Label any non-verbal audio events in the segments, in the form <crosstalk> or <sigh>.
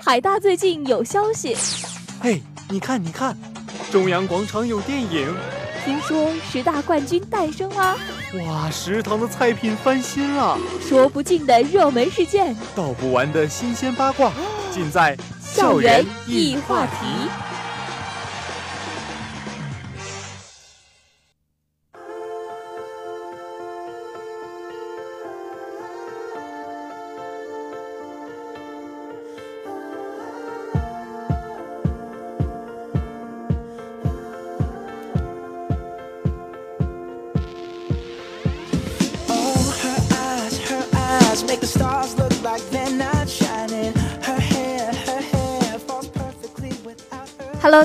海大最近有消息，嘿，你看，你看，中央广场有电影，听说十大冠军诞生啦！哇，食堂的菜品翻新了，说不尽的热门事件，道不完的新鲜八卦，尽在校园一话题。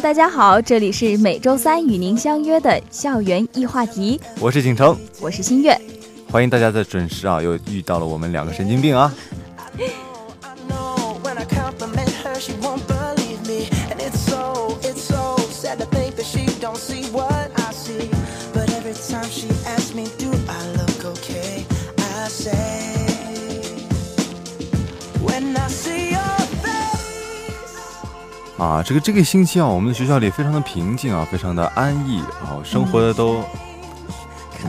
大家好，这里是每周三与您相约的校园异话题。我是景城，我是新月，欢迎大家在准时啊！又遇到了我们两个神经病啊！<laughs> 啊，这个这个星期啊，我们的学校里非常的平静啊，非常的安逸啊，生活的都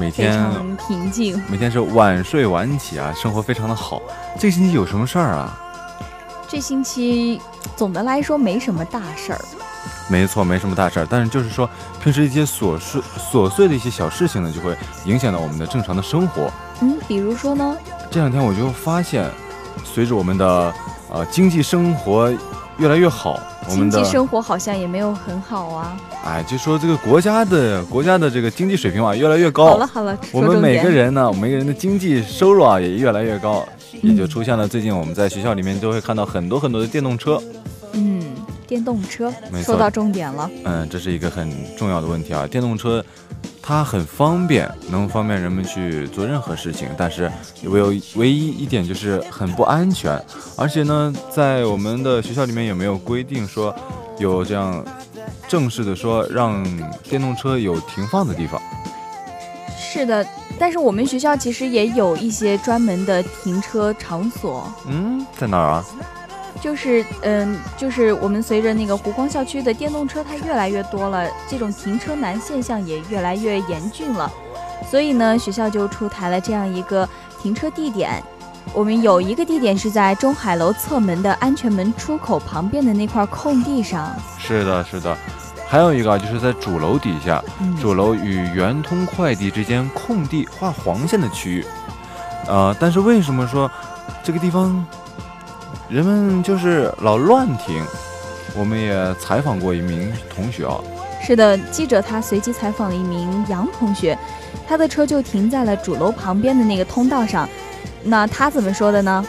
每天平静，每天是晚睡晚起啊，生活非常的好。这个星期有什么事儿啊？这星期总的来说没什么大事儿。没错，没什么大事儿，但是就是说平时一些琐碎琐碎的一些小事情呢，就会影响到我们的正常的生活。嗯，比如说呢？这两天我就发现，随着我们的呃经济生活越来越好。经济生活好像也没有很好啊。哎，就说这个国家的国家的这个经济水平啊，越来越高。好了好了，我们每个人呢，每个人的经济收入啊，也越来越高，也就出现了最近我们在学校里面都会看到很多很多的电动车。嗯，电动车，说到重点了。嗯，这是一个很重要的问题啊，电动车。它很方便，能方便人们去做任何事情，但是唯有唯一一点就是很不安全。而且呢，在我们的学校里面也没有规定说有这样正式的说让电动车有停放的地方？是的，但是我们学校其实也有一些专门的停车场所。嗯，在哪儿啊？就是嗯，就是我们随着那个湖光校区的电动车它越来越多了，这种停车难现象也越来越严峻了，所以呢，学校就出台了这样一个停车地点。我们有一个地点是在中海楼侧门的安全门出口旁边的那块空地上。是的，是的。还有一个就是在主楼底下，主楼与圆通快递之间空地画黄线的区域。呃，但是为什么说这个地方？人们就是老乱停，我们也采访过一名同学啊。是的，记者他随机采访了一名杨同学，他的车就停在了主楼旁边的那个通道上。那他怎么说的呢？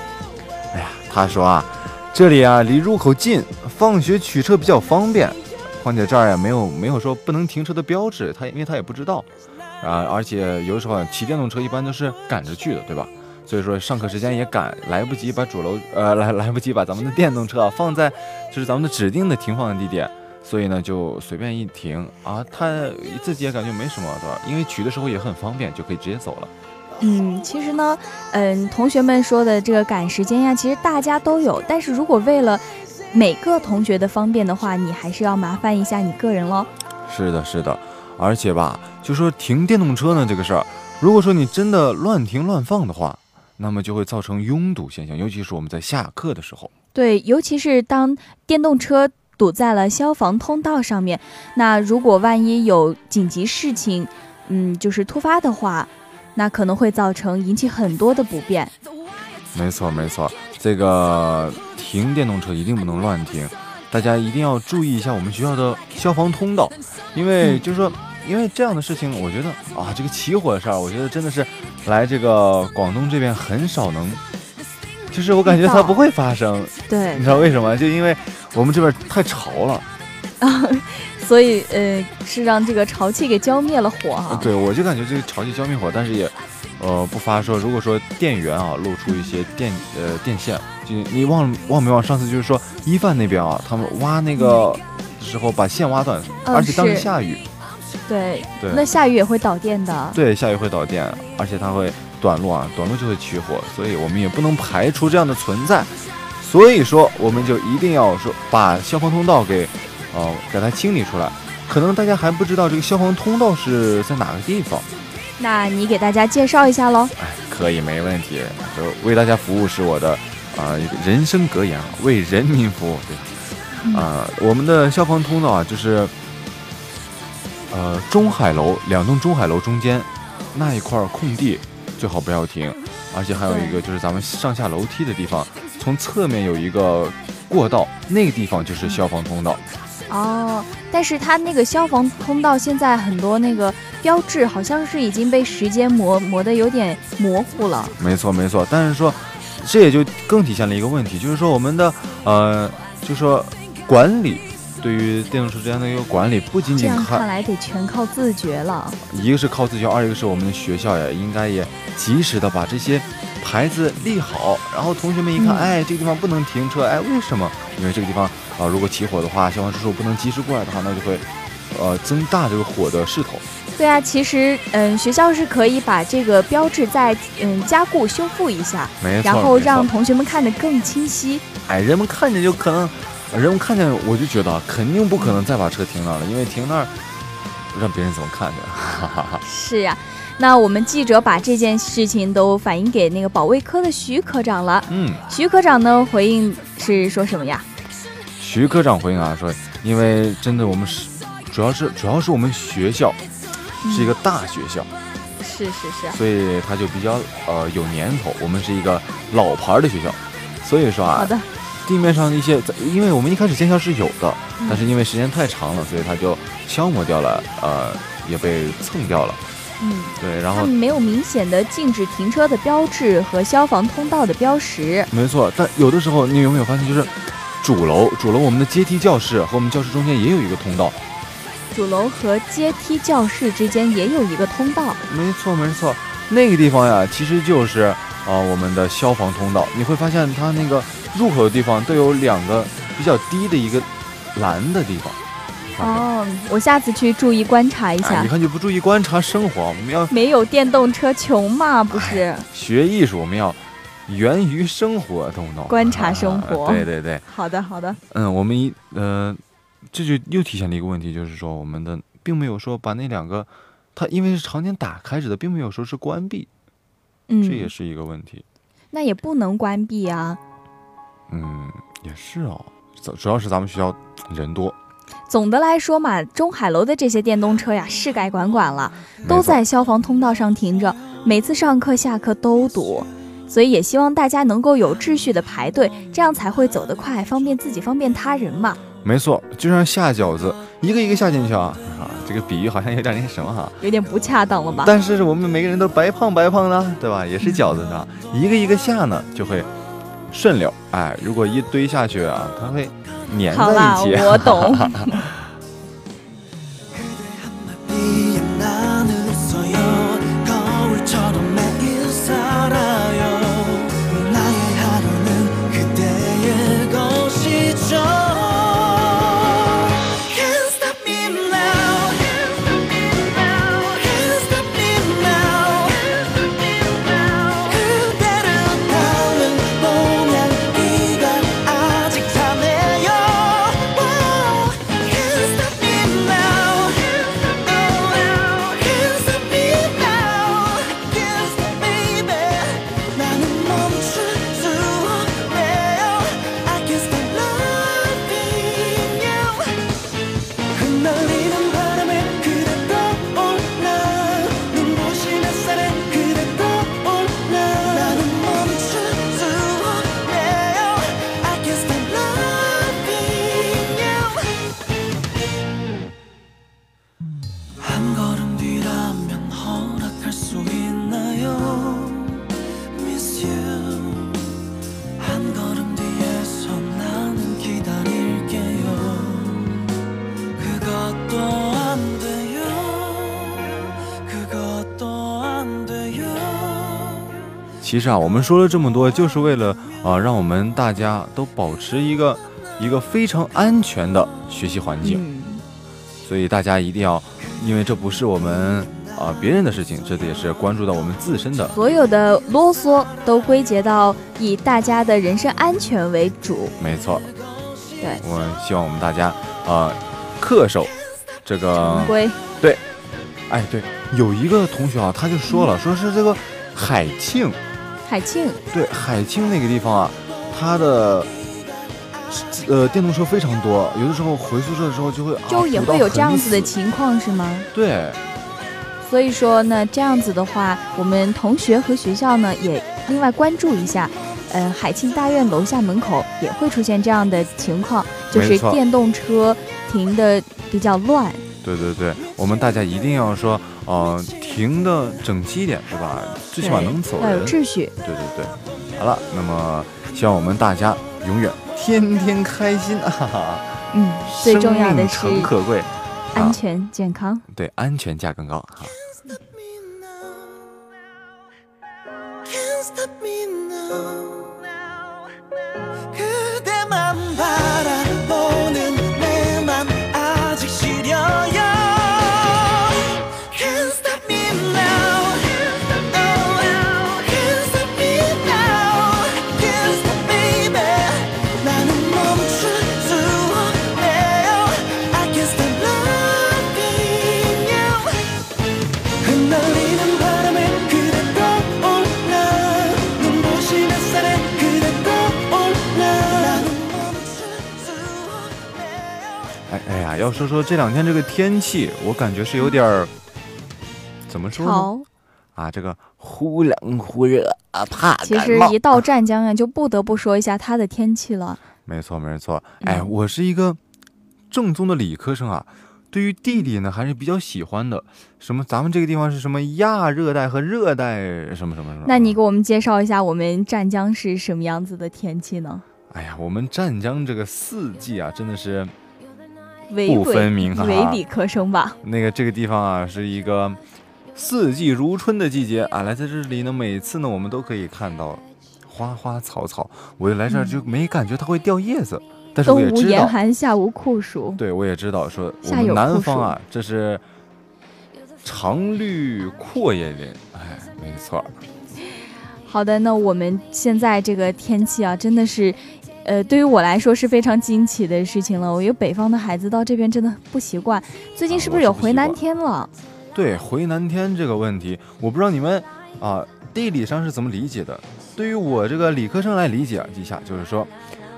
哎呀，他说啊，这里啊离入口近，放学取车比较方便，况且这儿也没有没有说不能停车的标志，他因为他也不知道啊，而且有时候骑电动车一般都是赶着去的，对吧？所以说上课时间也赶，来不及把主楼呃来来不及把咱们的电动车啊放在就是咱们的指定的停放的地点，所以呢就随便一停啊，他自己也感觉没什么，对吧？因为取的时候也很方便，就可以直接走了。嗯，其实呢，嗯，同学们说的这个赶时间呀，其实大家都有，但是如果为了每个同学的方便的话，你还是要麻烦一下你个人喽。是的，是的，而且吧，就说停电动车呢这个事儿，如果说你真的乱停乱放的话。那么就会造成拥堵现象，尤其是我们在下课的时候。对，尤其是当电动车堵在了消防通道上面，那如果万一有紧急事情，嗯，就是突发的话，那可能会造成引起很多的不便。没错，没错，这个停电动车一定不能乱停，大家一定要注意一下我们学校的消防通道，因为就是说。因为这样的事情，我觉得啊，这个起火的事儿，我觉得真的是来这个广东这边很少能，就是我感觉它不会发生。对，你知道为什么？就因为我们这边太潮了啊，<laughs> 所以呃，是让这个潮气给浇灭了火哈。对，我就感觉这个潮气浇灭火，但是也呃不发说，如果说电源啊露出一些电呃电线，就你忘忘没忘？上次就是说一范那边啊，他们挖那个时候把线挖断，而且当时下雨。对，那下雨也会导电的。对，下雨会导电，而且它会短路啊，短路就会起火，所以我们也不能排除这样的存在。所以说我们就一定要说把消防通道给，呃，给它清理出来。可能大家还不知道这个消防通道是在哪个地方，那你给大家介绍一下喽。哎，可以，没问题。就为大家服务是我的啊、一个人生格言啊，为人民服务。对，啊、我们的消防通道啊，就是呃中海楼两栋中海楼中间那一块空地，最好不要停。而且还有一个就是咱们上下楼梯的地方，从侧面有一个过道，那个地方就是消防通道。哦，但是它那个消防通道现在很多那个标志好像是已经被时间磨磨得有点模糊了。没错没错，但是说这也就更体现了一个问题，就是说我们的呃，就说管理对于电动车之间的一个管理，不仅这样仅看看来得全靠自觉了。一个是靠自觉，二一个是我们的学校呀，应该也及时的把这些牌子立好，然后同学们一看，嗯哎，这个地方不能停车，哎，为什么？因为这个地方啊、如果起火的话，消防叔叔不能及时过来的话，那就会呃增大这个火的势头。对啊，其实嗯，学校是可以把这个标志再嗯加固修复一下，没错，然后让同学们看得更清晰。哎，人们看见就可能，人们看见我就觉得肯定不可能再把车停那儿了，因为停那儿让别人怎么看着？哈哈哈。是呀、那我们记者把这件事情都反映给那个保卫科的徐科长了。嗯，徐科长呢回应是说什么呀？徐科长回应啊说，因为真的我们是，主要是主要是我们学校是一个大学校，是是是，所以他就比较呃有年头，我们是一个老牌儿的学校，所以说啊，好的，地面上的一些，因为我们一开始见效是有的，嗯但是因为时间太长了，所以它就消磨掉了，呃，也被蹭掉了。嗯，对，然后们没有明显的禁止停车的标志和消防通道的标识。没错，但有的时候你有没有发现，就是主楼主楼我们的阶梯教室和我们教室中间也有一个通道。主楼和阶梯教室之间也有一个通道。没错没错，那个地方呀，其实就是啊、呃我们的消防通道。你会发现它那个入口的地方都有两个比较低的一个栏的地方。哦，我下次去注意观察一哎，下你。看就不注意观察生活，我们要没有电动车穷嘛，不是？学艺术，我们要源于生活，懂不懂？观察生活啊对对对，好的，好的。嗯，我们一呃，这就又体现了一个问题，就是说我们的并没有说把那两个，它因为是常年打开着的，并没有说是关闭，嗯，这也是一个问题。那也不能关闭啊。嗯，也是哦，主主要是咱们学校人多，总的来说嘛，中海楼的这些电动车呀，是该管管了，都在消防通道上停着，每次上课下课都堵。所以也希望大家能够有秩序的排队，这样才会走得快，方便自己，方便他人嘛。没错，就像下饺子，一个一个下进去啊啊，这个比喻好像有点那什么哈，有点不恰当了吧？但是我们每个人都白胖白胖的，对吧？也是饺子是吧？<laughs> 一个一个下呢，就会顺溜。哎，如果一堆下去啊，它会粘，在一起。<laughs> 我懂。其实啊，我们说了这么多，就是为了啊、让我们大家都保持一个一个非常安全的学习环境。嗯，所以大家一定要，因为这不是我们啊、啊别人的事情，这也是关注到我们自身的。所有的啰嗦都归结到以大家的人身安全为主。没错，对，我希望我们大家啊恪守这个常。规。哎，对，有一个同学啊，他就说了，说是这个海庆，海庆，对，海庆那个地方啊，它的呃电动车非常多，有的时候回宿舍的时候就会啊就也会有这样子的情况是吗？对，所以说呢，这样子的话，我们同学和学校呢也另外关注一下。呃，海庆大院楼下门口也会出现这样的情况，就是电动车停的比较乱。对对对，我们大家一定要说，呃，停的整齐一点，是吧？最起码能走要有。秩序。对对对，好了，那么希望我们大家永远天天开心啊！哈哈，嗯，最重要的是可贵，安全健康。对，安全价更高哈。Stop 要说说这两天这个天气，我感觉是有点儿，怎么说呢？啊，这个忽冷忽热啊，怕其实一到湛江啊，就不得不说一下它的天气了。没错没错，哎，嗯我是一个正宗的理科生啊，对于地理呢还是比较喜欢的。什么，咱们这个地方是什么亚热带和热带什么什么什么？那你给我们介绍一下我们湛江是什么样子的天气呢？哎呀，我们湛江这个四季啊，真的是不分明哈伪理科生吧？那个这个地方啊，是一个四季如春的季节啊。来在这里呢，每次呢我们都可以看到花花草草。我来这儿就没感觉它会掉叶子，但是我也知道冬无，严寒，夏无酷暑。对我也知道说我们南方啊，这是常绿阔叶林。哎，没错，好的，那我们现在这个天气啊，真的是，呃，对于我来说是非常惊奇的事情了。我一个北方的孩子到这边真的不习惯。最近啊是不是有回南天了？对回南天这个问题，我不知道你们啊地理上是怎么理解的。对于我这个理科生来理解啊，一下就是说，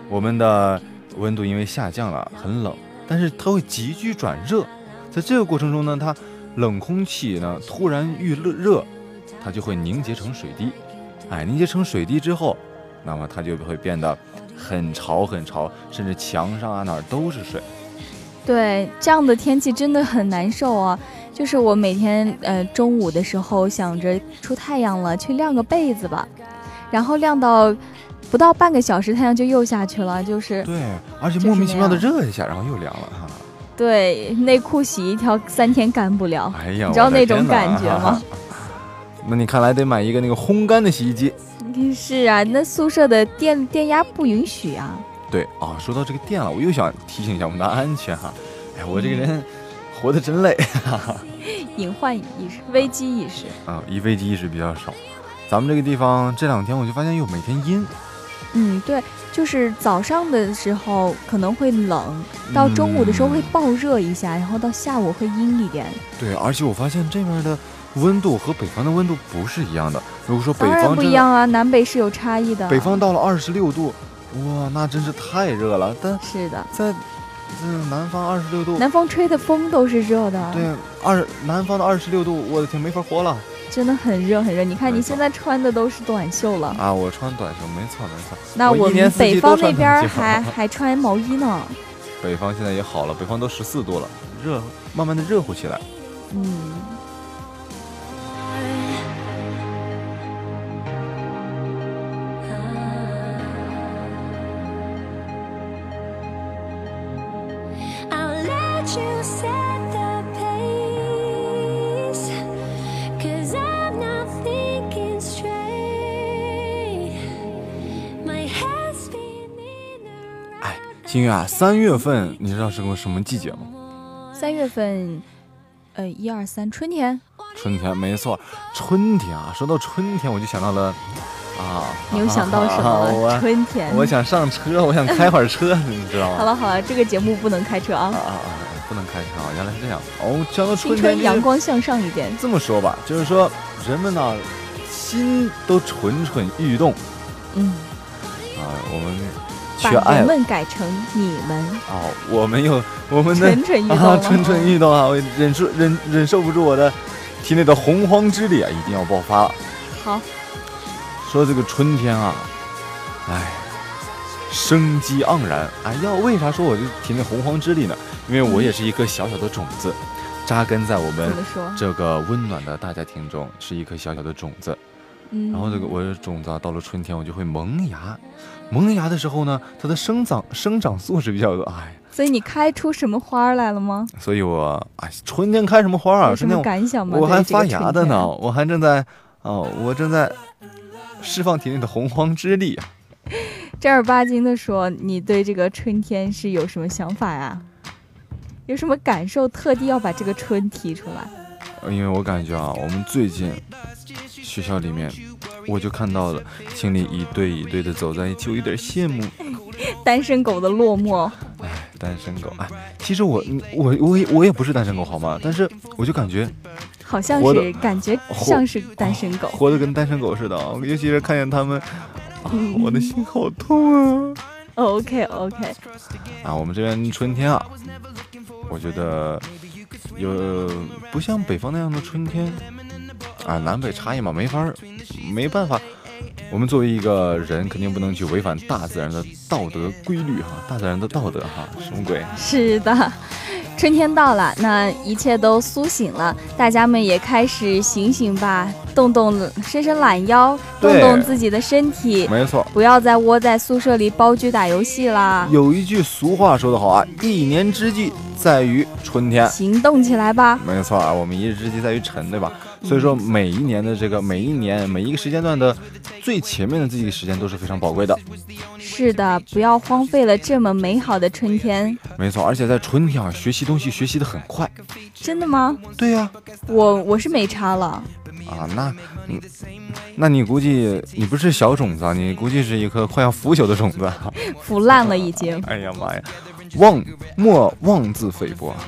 我们的温度因为下降了，很冷，但是它会急剧转热，在这个过程中呢，它冷空气呢突然遇热热，它就会凝结成水滴，哎，凝结成水滴之后，那么它就会变得很潮很潮，甚至墙上啊哪儿都是水。对，这样的天气真的很难受啊。就是我每天呃中午的时候想着出太阳了，去晾个被子吧，然后晾到不到半个小时，太阳就又下去了，就是对，而且莫名其妙的热一下，然后又凉了哈。对内裤洗一条三天干不了。哎呀，你知道那种感觉吗？那你看来得买一个那个烘干的洗衣机。是啊，那宿舍的电电压不允许啊。对啊，说到这个电了，我又想提醒一下我们的安全哈。哎，我这个人活得真累 <laughs> 隐患意识、危机意识。啊，一危机意识比较少。咱们这个地方这两天我就发现又每天阴，嗯，对，就是早上的时候可能会冷，到中午的时候会嗯暴热一下，然后到下午会阴一点。对，而且我发现这边的温度和北方的温度不是一样的。如果说北方不一样啊，南北是有差异的。北方到了二十六度，哇，那真是太热了。但是的，在这南方二十六度，南方吹的风都是热的，对，二南方的二十六度，我的天，没法活了真的很热很热。你看你现在穿的都是短袖了，啊！我穿短袖，没错没错。那我们北方那边还 <laughs> 还穿毛衣呢。北方现在也好了，北方都十四度了，热，慢慢的热乎起来。嗯，哎，新月啊，三月份你知道是个什么季节吗？三月份，呃，一二三，春天，春天，没错，春天啊，说到春天，我就想到了啊，你又想到什么了？我春天。我想上车，我想开会儿车，<laughs> 你知道吗？好了好了，这个节目不能开车啊啊，啊啊！不能开车啊，原来是这样。哦，讲到春天就是春阳光向上一点。这么说吧，就是说人们呢心都蠢蠢欲动嗯，啊，我们把去爱人们改成你们，哦，我们又 <laughs> 我们的蠢蠢欲动啊，蠢蠢欲动啊！我忍受忍忍受不住我的体内的洪荒之力啊，一定要爆发了。好，说这个春天啊，哎，生机盎然。哎呀，为啥说我这体内洪荒之力呢？因为我也是一颗小小的种子，扎根在我们？这个温暖的大家庭中，是一颗小小的种子。嗯，然后这个我的种子啊，到了春天我就会萌芽。萌芽的时候呢，它的生长生长素质比较多，哎，所以你开出什么花来了吗？所以我哎，春天开什么花啊？有什么春天感想吗？我还发芽的呢，。我还正在哦，我正在释放体内的洪荒之力啊。正儿八经的说，你对这个春天是有什么想法呀？有什么感受？特地要把这个春提出来？呃因为我感觉啊，我们最近学校里面，我就看到了情侣一对一对的走在一起，我有点羡慕。<laughs> 单身狗的落寞，哎，单身狗，哎，其实我我我也我也不是单身狗好吗？但是我就感觉好像是感觉像是单身狗。活得跟单身狗似的啊，尤其是看见他们，啊，我的心好痛啊！OK OK，啊，我们这边春天啊，我觉得有不像北方那样的春天啊，南北差异嘛，没法儿没办法。我们作为一个人，肯定不能去违反大自然的道德规律哈，大自然的道德哈，什么鬼？是的。春天到了，那一切都苏醒了，大家们也开始醒醒吧，动动、伸伸懒腰，动动自己的身体，没错，不要再窝在宿舍里包局打游戏啦，有一句俗话说得好啊，一年之计在于春天。行动起来吧。没错啊，我们一日之计在于晨，对吧？所以说每一年的这个每一年每一个时间段的最前面的这几个时间都是非常宝贵的。是的，不要荒废了这么美好的春天。没错，而且在春天啊，学习东西学习的很快。真的吗？对呀、我我是没差了。啊，那，嗯，那你估计你不是小种子啊，你估计是一颗快要腐朽的种子啊。腐烂了已经。哎呀妈呀，妄莫妄自菲薄啊，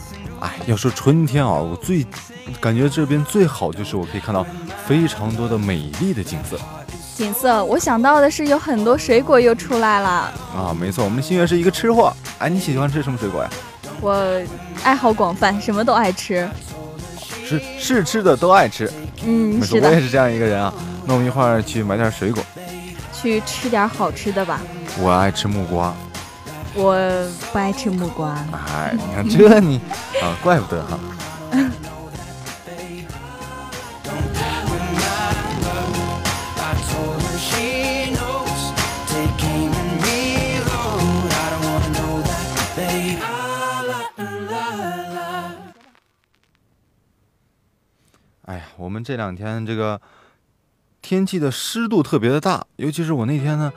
哎，要说春天啊，我最感觉这边最好就是我可以看到非常多的美丽的景色景色，我想到的是有很多水果又出来了。啊。没错，我们新月是一个吃货。哎，你喜欢吃什么水果呀？我爱好广泛，什么都爱吃。是是吃的都爱吃。嗯，是的，我也是这样一个人啊。那我们一会儿去买点水果。去吃点好吃的吧。我爱吃木瓜。我不爱吃木瓜。哎，你看这你啊，怪不得哈。哎呀，我们这两天这个天气的湿度特别的大，尤其是我那天呢，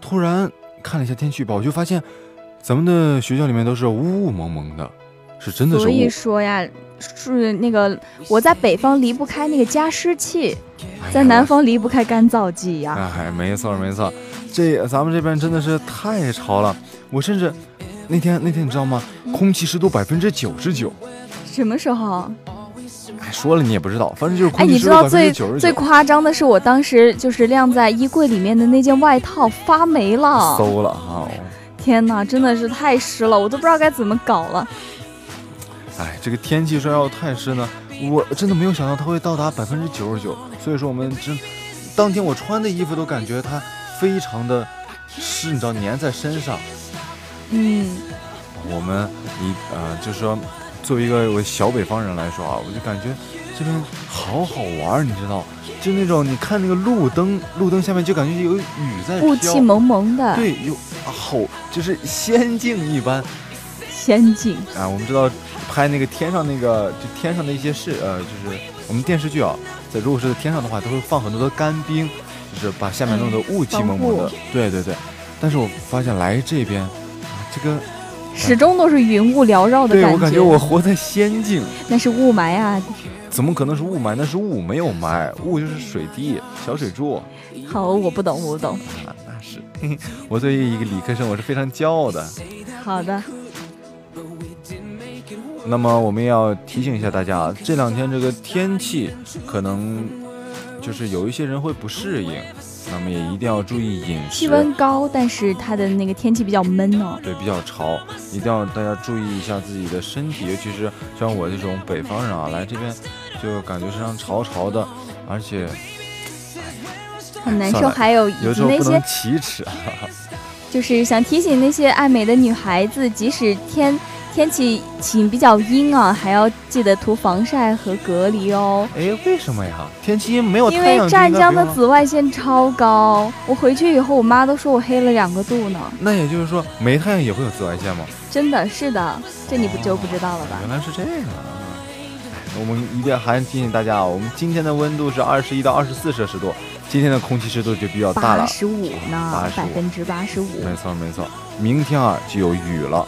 突然看了一下天气预报，我就发现咱们的学校里面都是雾蒙蒙的，是真的是所以。说呀，是那个我在北方离不开那个加湿器，在南方离不开干燥剂呀。哎，没错没错，这咱们这边真的是太潮了，我甚至那天那天你知道吗？空气湿度百分之九十九，什么时候？哎，说了你也不知道，反正就是哎，空气你湿度百分知道最之九十九。最夸张的是，我当时就是晾在衣柜里面的那件外套发霉了。馊了啊！天哪，真的是太湿了，我都不知道该怎么搞了。哎，这个天气说要太湿呢，我真的没有想到它会到达百分之九十九。所以说我们真，当天我穿的衣服都感觉它非常的湿，你知道粘在身上。嗯，我们一呃，就是说，作为一个我小北方人来说啊，我就感觉这边好好玩儿，你知道，就那种你看那个路灯，路灯下面就感觉有雨在飘雾气蒙蒙的，对，有好就是仙境一般仙境。啊。我们知道拍那个天上那个就天上的一些事，呃，就是我们电视剧啊，在如果是在天上的话，都会放很多的干冰，就是把下面弄得雾气蒙蒙的。对对对，但是我发现来这边，啊这个始终都是云雾缭绕的感觉对我感觉我活在仙境。那是雾霾啊！怎么可能是雾霾？那是雾，没有霾，雾就是水滴、小水柱。好，我不懂，我不懂。啊，那是，<laughs> 我作为一个理科生，我是非常骄傲的。好的，那么我们要提醒一下大家啊，这两天这个天气可能就是有一些人会不适应，那么也一定要注意饮食。气温高，但是它的那个天气比较闷哦。对，比较潮，一定要大家注意一下自己的身体，尤其是像我这种北方人啊，来这边就感觉身上潮潮的，而且很难受。还有以有时及那候不能些，启齿。<laughs> 就是想提醒那些爱美的女孩子，即使天天气晴比较阴啊，还要记得涂防晒和隔离哦。哎，为什么呀？天气阴没有因太阳因为湛江的紫外线超高，我回去以后，我妈都说我黑了两个度呢。那也就是说，没太阳也会有紫外线吗？真的是的，这你不就不知道了吧？原来是这样啊！我们一定还提醒大家啊，我们今天的温度是二十一到二十四摄氏度，今天的空气湿度就比较大了。八十五呢，85百分之八十五。没错没错，明天啊就有雨了，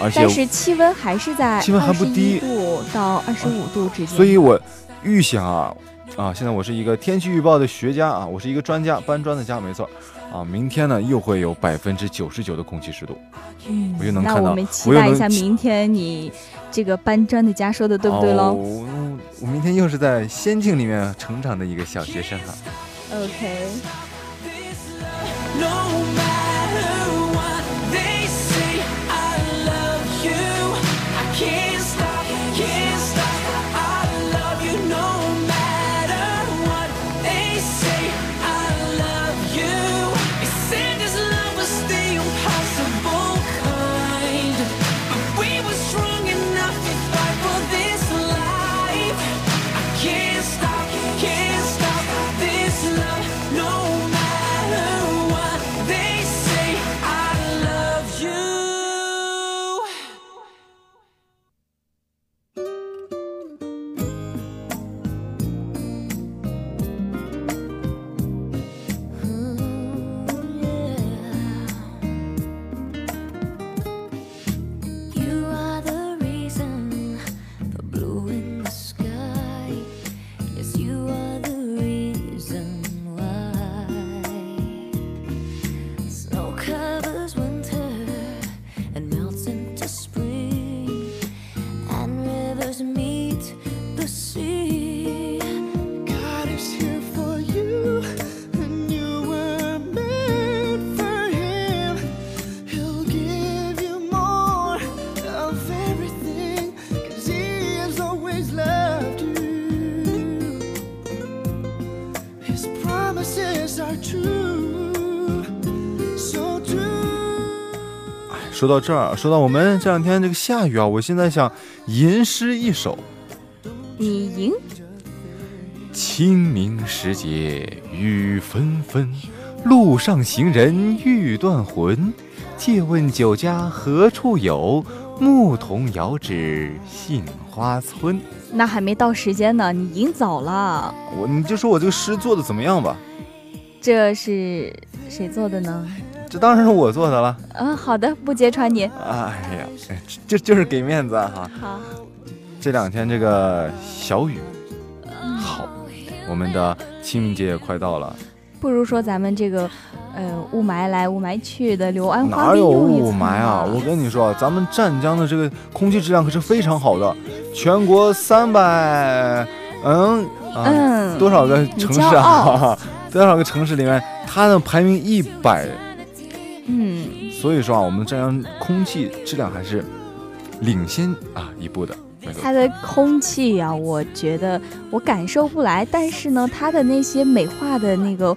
而且但是气温还是在气温还不低度到二十五度之间。所以我预想啊啊，现在我是一个天气预报的学家啊，我是一个专家，搬砖的家，没错啊。明天呢又会有百分之九十九的空气湿度，嗯我就能看到那我们期待一下明天你这个搬砖的家说的对不对喽、哦我明天又是在仙境里面成长的一个小学生啊。OK，No matter 说到这儿，说到我们这两天这个下雨啊，我现在想吟诗一首：你吟。清明时节雨纷纷，路上行人欲断魂。借问酒家何处有？牧童遥指杏花村。那还没到时间呢，你吟早了。我你就说我这个诗做的怎么样吧？这是谁做的呢？这当然是我做的了。嗯，好的，不揭穿你。哎呀，哎这就是给面子啊哈。好，这两天这个小雨好，我们的清明节也快到了，不如说咱们这个，呃，雾霾来雾霾去的柳暗花哪有雾霾啊？我跟你说，咱们湛江的这个空气质量可是非常好的，全国三百，嗯啊，嗯，多少个城市啊？<laughs> 多少个城市里面，它的排名一百，嗯，所以说啊，我们湛江空气质量还是领先啊一步的。它的空气呀、我觉得我感受不来，但是呢，它的那些美化的那个，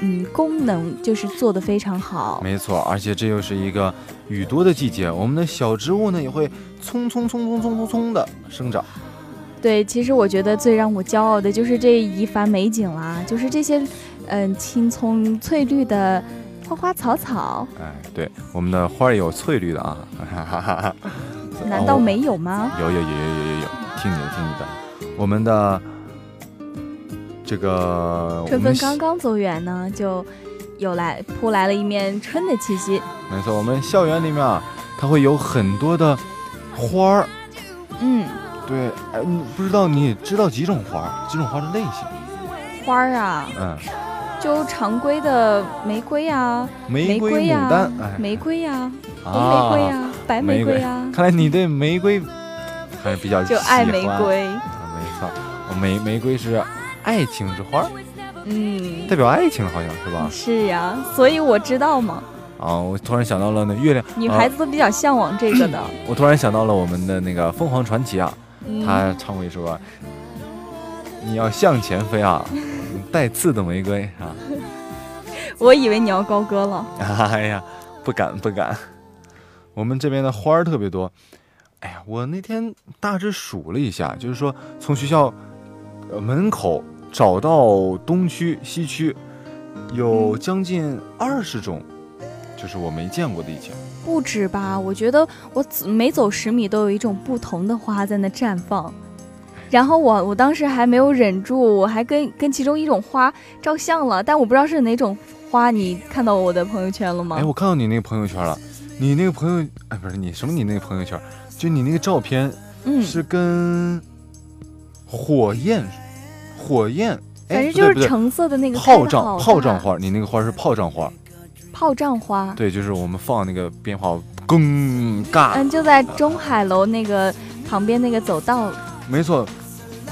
嗯，功能就是做的非常好。没错，而且这又是一个雨多的季节，我们的小植物呢也会匆匆匆匆匆匆匆的生长。对，其实我觉得最让我骄傲的就是这一番美景啦，就是这些，嗯，青葱翠绿的花花草草，哎，对，我们的花儿有翠绿的啊，哈哈哈哈。难道没有吗？有有有有有有有，听你的听你的，我们的这个春风刚刚走远呢，就有来扑来了一面春的气息。没错，我们校园里面啊，它会有很多的花儿。嗯，对，哎，你不知道你知道几种花儿？几种花的类型？花儿啊，嗯，就常规的玫瑰呀，玫瑰、呀、牡丹，哎，玫瑰呀、红啊玫瑰呀、白玫瑰呀、看来你对玫瑰还是比较就爱玫瑰。啊没错，玫玫瑰是爱情之花，嗯，代表爱情，好像是吧？是呀，所以我知道嘛，啊，我突然想到了那月亮，啊女孩子都比较向往这个的。<coughs> 我突然想到了我们的那个凤凰传奇啊，嗯。他唱过一首啊，你要向前飞啊，带刺的玫瑰啊，<laughs> 我以为你要高歌了。哎呀，不敢不敢，我们这边的花儿特别多。哎呀，我那天大致数了一下，就是说从学校呃门口找到东区、西区，有将近二十种，就是我没见过的以前。不止吧？我觉得我每走十米都有一种不同的花在那绽放。然后我我当时还没有忍住，我还跟跟其中一种花照相了，但我不知道是哪种花。你看到我的朋友圈了吗？哎，我看到你那个朋友圈了，你那个朋友，哎，不是你什么？你那个朋友圈，就你那个照片嗯，是跟火焰，火焰，哎反正就是橙色的那个炮仗炮仗花，你那个花是炮仗花，炮仗花。对，就是我们放那个鞭炮，咣嘎，嗯，就在中海楼那个旁边那个走道，没错，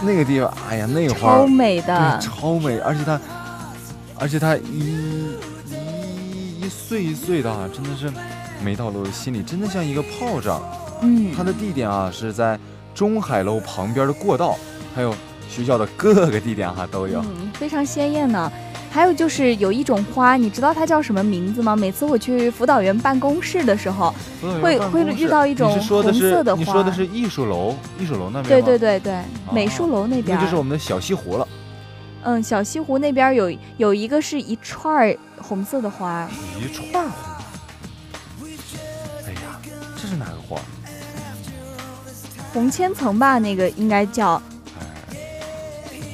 那个地方，哎呀，那个花超美的，。超美，而且它，而且它一一一碎一碎的啊，真的是美到了我的心里，真的像一个炮仗。嗯它，的地点啊是在中海楼旁边的过道，还有学校的各个地点哈、都有。嗯，非常鲜艳呢。还有就是有一种花，你知道它叫什么名字吗？每次我去辅导员办公室的时候，会会遇到一种红色的花你说的是艺术楼，艺术楼那边对吗对对对，美术楼那边那，就是我们的小西湖了。嗯，小西湖那边有有一个是一串红色的花，一串红。哎呀，这是哪个花？红千层吧，那个应该叫。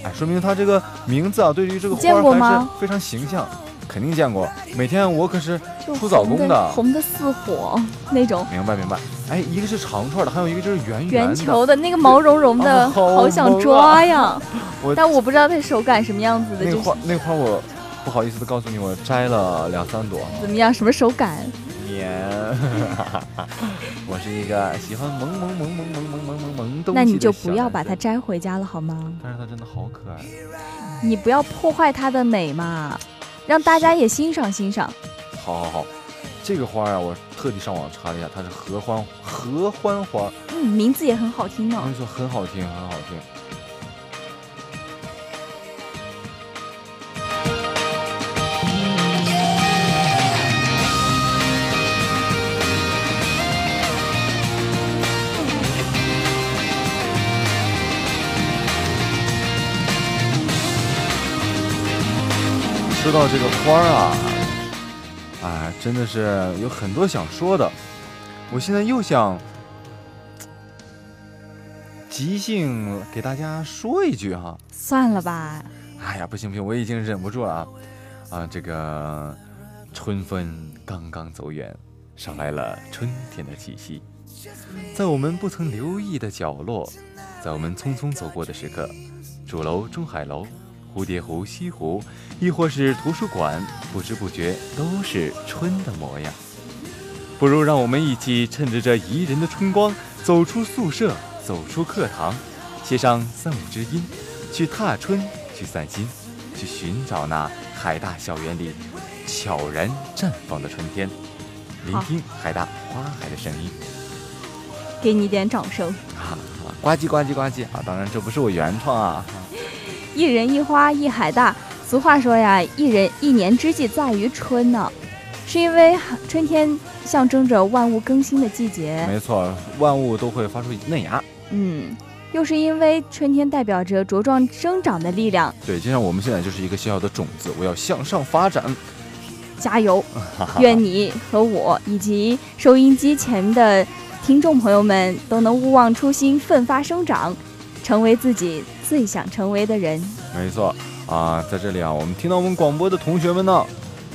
哎，说明它这个名字啊，对于这个花还是非常形象，肯定见过。每天我可是就出早红工的红的似火那种明白明白。哎，一个是长串的，还有一个就是圆圆的。球的那个毛茸茸的，啊好好想抓呀！我但我不知道它手感什么样子的，就是那个花，那个花我不好意思的告诉你，我摘了两三朵。怎么样，什么手感？棉，<laughs> 我是一个喜欢萌萌萌萌萌萌萌萌萌东西那你就不要把它。摘回家了好吗？但是它真的好可爱。你不要破坏它的美嘛，让大家也欣赏欣赏。好好好，这个花啊，我特地上网查了一下，它是合欢合欢花，嗯，名字也很好听呢我跟。你说很好听，很好听。到这个花儿啊，啊，真的是有很多想说的。我现在又想即兴给大家说一句哈，算了吧，哎呀，不行不行，我已经忍不住了啊！啊，这个春风刚刚走远，上来了春天的气息，在我们不曾留意的角落，在我们匆匆走过的时刻，主楼中海楼，蝴蝶湖、西湖，亦或是图书馆，不知不觉都是春的模样。不如让我们一起趁着这宜人的春光，走出宿舍，走出课堂，写上三五知音，去踏春，去散心，去寻找那海大校园里悄然绽放的春天，聆听海大花海的声音。给你点掌声。呱唧呱唧呱唧啊！当然这不是我原创啊，一人一花一海大。俗话说呀，一人一年之计在于春呢，是因为春天象征着万物更新的季节。没错，万物都会发出嫩芽。嗯，又是因为春天代表着茁壮生长的力量。对，就像我们现在就是一个小小的种子，我要向上发展。加油！愿你和我以及收音机前的听众朋友们都能勿忘初心，奋发生长，成为自己最想成为的人。没错啊，在这里啊，我们听到我们广播的同学们呢，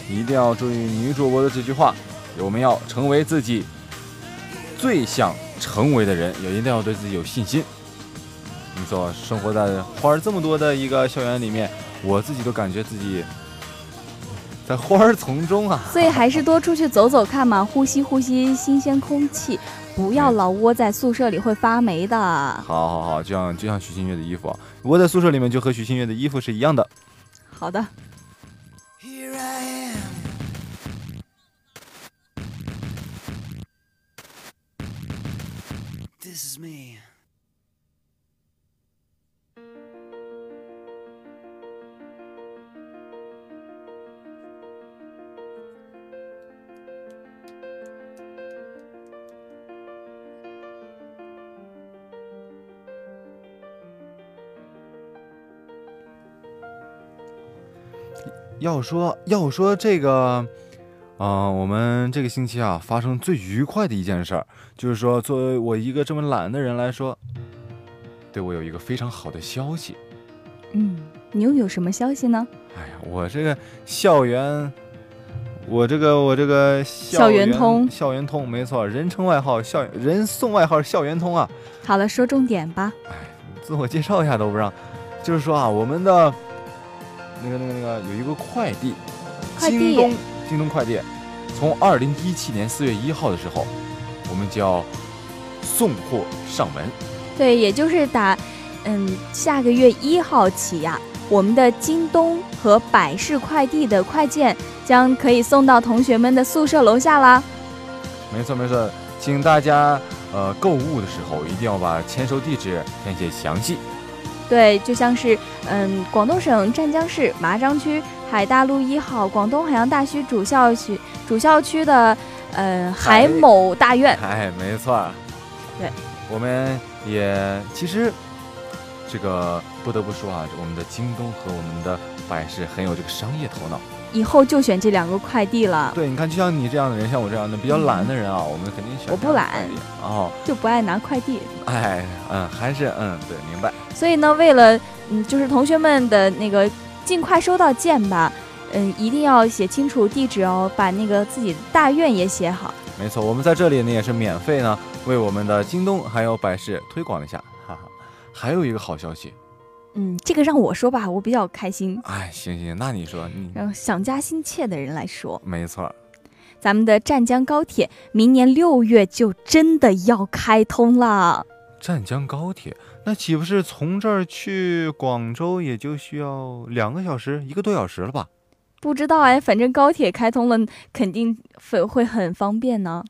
一定要注意女主播的这句话，我们要成为自己最想成为的人，也一定要对自己有信心。没错，生活在花儿这么多的一个校园里面，我自己都感觉自己在花儿丛中啊。所以还是多出去走走看嘛，呼吸呼吸新鲜空气，不要老窝在宿舍里会发霉的。好好好，就像就像徐新月的衣服啊，窝在宿舍里面就和徐新月的衣服是一样的。好的，Here I am. This is me. 要说要说这个，啊、我们这个星期啊发生最愉快的一件事儿，就是说，作为我一个这么懒的人来说，对我有一个非常好的消息。嗯，你又有什么消息呢？哎呀，我这个校园，我这个我这个校校园通校园通，没错，人称外号校人送外号校园通啊。好了，说重点吧。哎自我介绍一下都不让，就是说啊，我们的那个那个那个有一个快递，快递京东京东快递，从二零一七年四月一号的时候，我们就要送货上门。对，也就是打，嗯，下个月一号起呀，我们的京东和百世快递的快件将可以送到同学们的宿舍楼下啦。没错没错，请大家呃购物的时候一定要把签收地址填写详细。对，就像是嗯，广东省湛江市麻章区海大路一号广东海洋大学主校区主校区的呃海某大院。哎，没错。对，我们也其实这个不得不说啊，我们的京东和我们的百事很有这个商业头脑。以后就选这两个快递了，对，你看，就像你这样的人，像我这样的比较懒的人啊，我们肯定选我不懒哦。就不爱拿快递。哎，嗯，还是嗯，对，明白。所以呢，为了嗯，就是同学们的那个尽快收到件吧，嗯，一定要写清楚地址哦，把那个自己的大院也写好。没错，我们在这里呢也是免费呢，为我们的京东还有百世推广一下，哈哈。还有一个好消息，嗯，这个让我说吧，我比较开心。哎，行行，那你说，你让想家心切的人来说，没错，咱们的湛江高铁明年六月就真的要开通了。湛江高铁，那岂不是从这儿去广州也就需要两个小时，一个多小时了吧？不知道哎，反正高铁开通了，肯定会会很方便呢。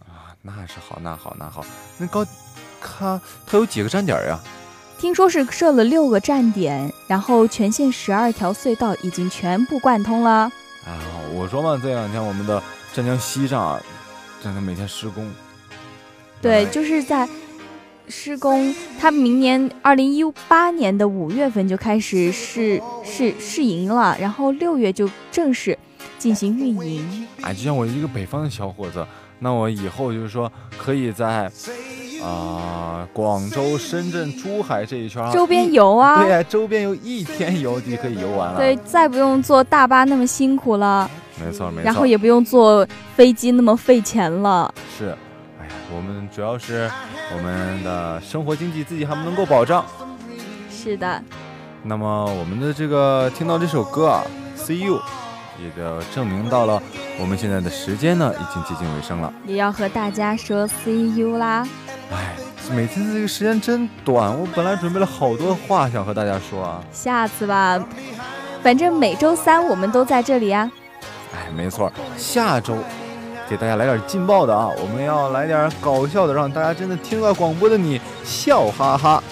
啊，那是好，那好，那好。那高，它它有几个站点呀呀？听说是设了六个站点，然后全线十二条隧道已经全部贯通了。啊，我说嘛，这两天我们的湛江西站啊，真的每天施工。对，哎就是在施工，它明年二零一八年的五月份就开始试试试营了，然后六月就正式进行运营。哎，就像我一个北方的小伙子，那我以后就是说可以在啊、广州、深圳、珠海这一圈啊周边游啊，<laughs> 对呀、周边游一天游就可以游完了。对，再不用坐大巴那么辛苦了，没错没错。然后也不用坐飞机那么费钱了。是，哎呀，我们主要是我们的生活经济自己还不能够保障。是的，那么我们的这个听到这首歌啊，See You，也就证明到了我们现在的时间呢已经接近尾声了。也要和大家说 see you 啦。哎，每天这个时间真短，我本来准备了好多话想和大家说啊。下次吧，反正每周三我们都在这里啊。哎，没错，下周给大家来点劲爆的啊，我们要来点搞笑的，让大家真的听到广播的你笑哈哈。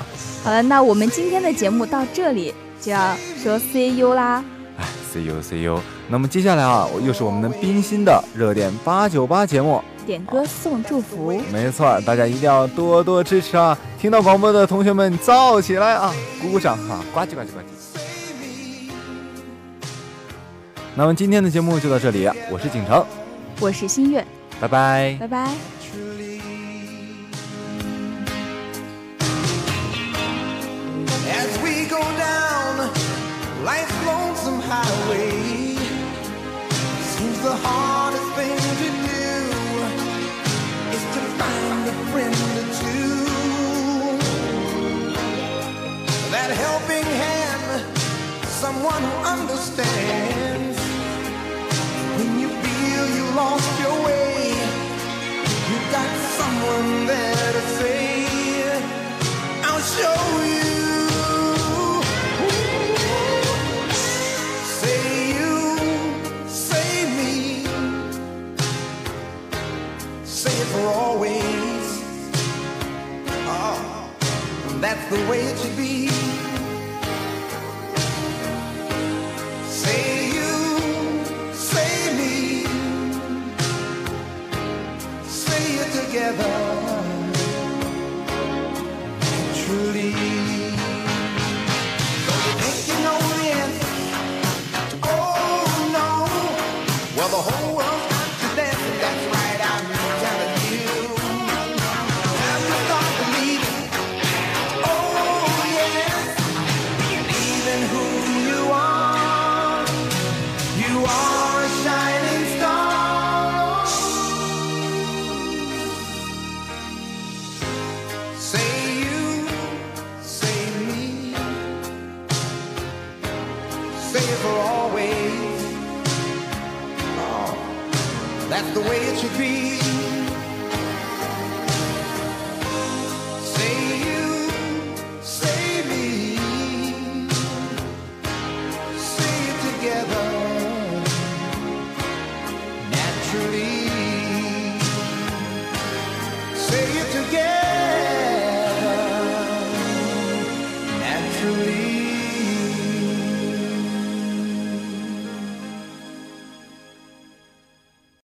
好了，那我们今天的节目到这里就要说 see you 啦。哎，see you see you。那么接下来啊，又是我们的冰心的热点八九八节目。点歌送祝福，没错，大家一定要多多支持啊！听到广播的同学们燥起来啊，鼓鼓掌啊，呱唧呱唧呱唧。那么今天的节目就到这里，我是景城，我是新月，拜拜。拜拜。As we go down life's lonesome highway, seems the hardest the way it should be.